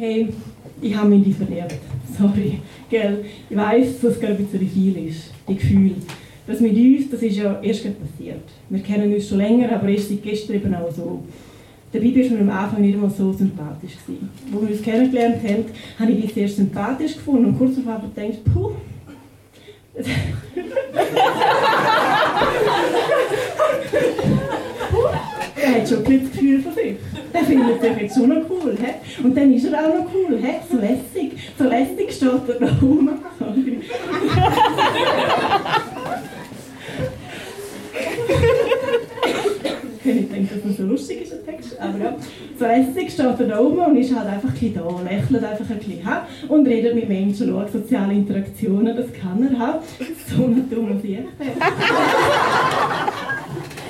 hey, ich habe mich in dich verliebt. Sorry, gell? Ich weiß, dass es ein bisschen viel ist, die Gefühle. Das mit uns, das ist ja erst passiert. Wir kennen uns schon länger, aber erst seit gestern eben auch so. Dabei war mir am Anfang nicht mal so sympathisch. Als wir uns kennengelernt haben, habe ich dich sehr sympathisch gefunden und kurz darauf aber gedacht, puh, er hat schon ein bisschen Gefühl von sich. Der findet sich jetzt schon noch cool. He? Und dann ist er auch noch cool. He? So lässig. So lässig steht er da rum. ich denke, dass das so lustig ist, Text. Aber ja, so lässig steht er da oben und ist halt einfach ein da, lächelt einfach ein bisschen und redet mit Menschen, schaut soziale Interaktionen, das kann er haben. So eine dumme Sicht. das ist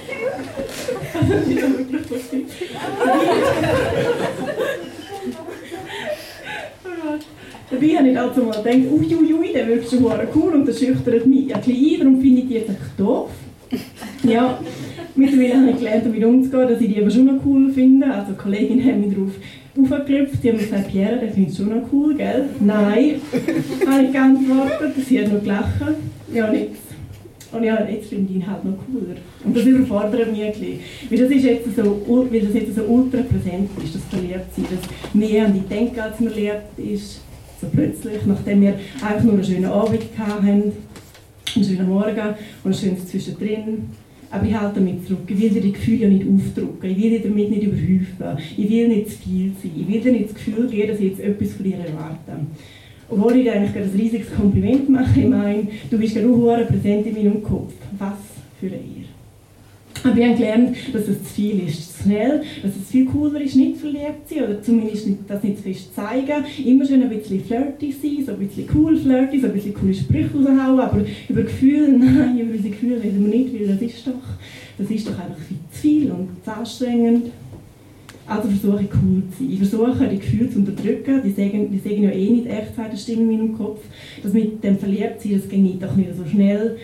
ja wirklich lustig. Dabei habe ich also mal gedacht, uiuiui, ui, der wirkt schon cool und der schüchtert mich ein bisschen ein, darum finde ich die jetzt doof. Ja, mittlerweile habe ich gelernt, damit umzugehen, dass ich die aber schon noch cool finde. Also Kolleginnen haben mich darauf aufgeklopft, die haben gesagt, Pierre, der findet schon noch cool, gell? Nein, habe ich geantwortet, sie hat noch gelacht. Ja, nichts. Und ja, jetzt finde ich ihn halt noch cooler. Und das überfordert mich ein bisschen. Weil das, ist jetzt so, weil das jetzt so ultra präsent ist, das Verliebtsein, das mehr an die denken, als man lernt, ist so plötzlich, nachdem wir einfach nur einen schönen Abend hatten, einen schönen Morgen und ein schönes Zwischendrin. Aber ich halte damit zurück. Ich will dir die Gefühle ja nicht aufdrücken. Ich will dir damit nicht überhäufen. Ich will nicht zu viel sein. Ich will dir nicht das Gefühl geben, dass ich jetzt etwas von dir erwarte. Obwohl ich dir eigentlich ein riesiges Kompliment mache. Ich meine, du bist ja auch präsent in meinem Kopf. Was für ein aber ich habe gelernt, dass es zu viel ist, zu schnell, dass es viel cooler ist, nicht verliebt zu sein oder zumindest das nicht zu fest zeigen. Immer schön ein bisschen flirty sein, so ein bisschen cool flirty, so ein bisschen coole Sprüche raushauen, aber über Gefühle, nein, über diese Gefühle reden wir nicht, weil das ist doch, das ist doch einfach viel zu viel und zu anstrengend. Also versuche ich cool zu sein. Ich versuche die Gefühle zu unterdrücken, die sagen, die sagen ja eh nicht echt, das Stimme in meinem Kopf. Das mit dem Verliebtsein, das geht doch nicht so schnell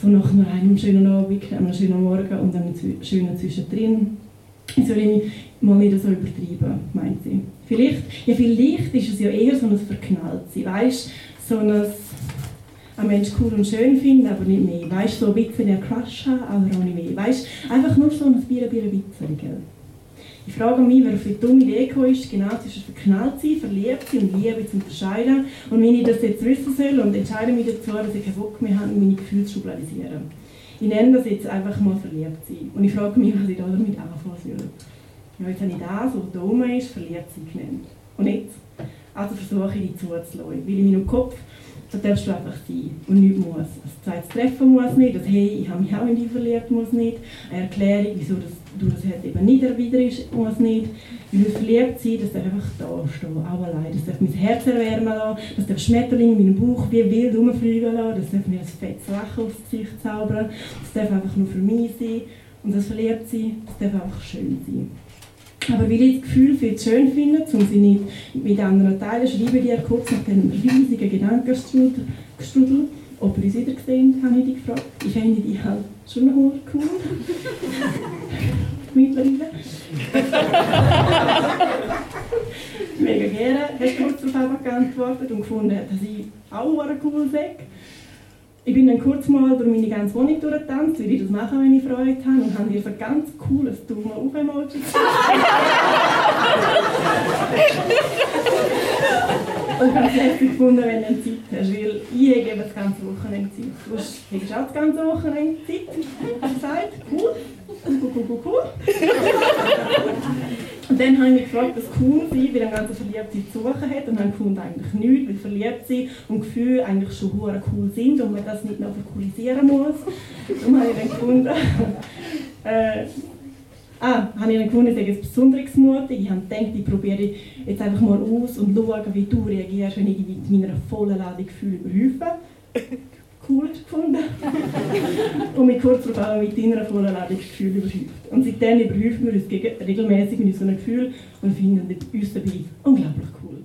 so nach einem schönen Abend, einem schönen Morgen und einem schönen Zwischendrin. Ich soll ich mal nicht so übertreiben, meint sie. Vielleicht, ja, vielleicht ist es ja eher so ein Verknalltsein, weißt so ein ein Mensch cool und schön finden, aber nicht mehr. Weißt so ein bisschen einen Crush haben, aber auch nicht mehr. Weißt einfach nur so ein Bier, Bier, Witzel, gell? Ich frage mich, wer auf die dumme Idee gekommen ist, genau zwischen verknallt sein, verliebt sein und Liebe zu unterscheiden. Und wenn ich das jetzt wissen soll und entscheide mich dazu, dass ich keinen Bock mehr habe, meine Gefühle zu schubladisieren. Ich nenne das jetzt einfach mal verliebt sein. Und ich frage mich, was ich da damit anfangen soll. Ja, jetzt habe ich das, was da oben ist, verliebt sein genannt. Und jetzt? Also versuche ich, die zuzulassen. Weil in meinem Kopf da darfst du einfach sein und nichts muss. Ein zweites Treffen muss nicht, das «Hey, ich habe mich auch in dich verliebt» muss nicht. Eine Erklärung, wieso das, du das halt eben nicht erwiderst, muss nicht. Weil das verliebt sein, das darf einfach da stehen, auch allein. Das darf mein Herz erwärmen lassen, das darf Schmetterlinge in meinem Bauch wie wild rumfliegen lassen, das darf mir ein fettes Lachen aufs Gesicht zaubern, das darf einfach nur für mich sein. Und das verliebt sein, das darf einfach schön sein. Aber weil ich das Gefühl viel zu schön finde, um sie nicht mit anderen teilen, schreibe ich dir kurz nach diesem riesigen Gedankenstrudel, ob ihr uns wieder gesehen habe ich dich gefragt. Ich finde die halt schon cool. Mittlerweile. Mega gerne. Hast du kurz darauf geantwortet und gefunden, dass ich auch cool sage. Ich bin dann kurz mal durch meine ganze Wohnung durchgetanzt, weil ich das mache, wenn ich Freude habe, und habe hier ein ganz cooles Daumen auf Emoji Und ich habe es lässig gefunden, wenn du Zeit hast, weil ich gebe das ganze Wochenende Zeit. Du hast auch das ganze Wochenende Zeit, hast du gesagt, cool, cool, cool, cool. Und dann habe ich mich gefragt, was cool sein, weil ein ganze Verliebtsein zu suchen hat und habe gefunden, eigentlich nichts, weil verliebt sein und Gefühle eigentlich schon cool sind und man das nicht noch verkulisieren muss. Darum habe ich dann gefunden, äh, ah, habe ich dann gefunden, ich sage jetzt besonders mutig. Ich habe gedacht, ich probiere jetzt einfach mal aus und schaue, wie du reagierst, wenn ich mit meiner vollen Ladung Gefühle überhäufe gefunden. und mich kurz darauf mit deiner vollen Ladungsgefühl überhäuft. Und seitdem überhäufen wir uns regelmäßig mit unseren Gefühlen und finden uns dabei unglaublich cool.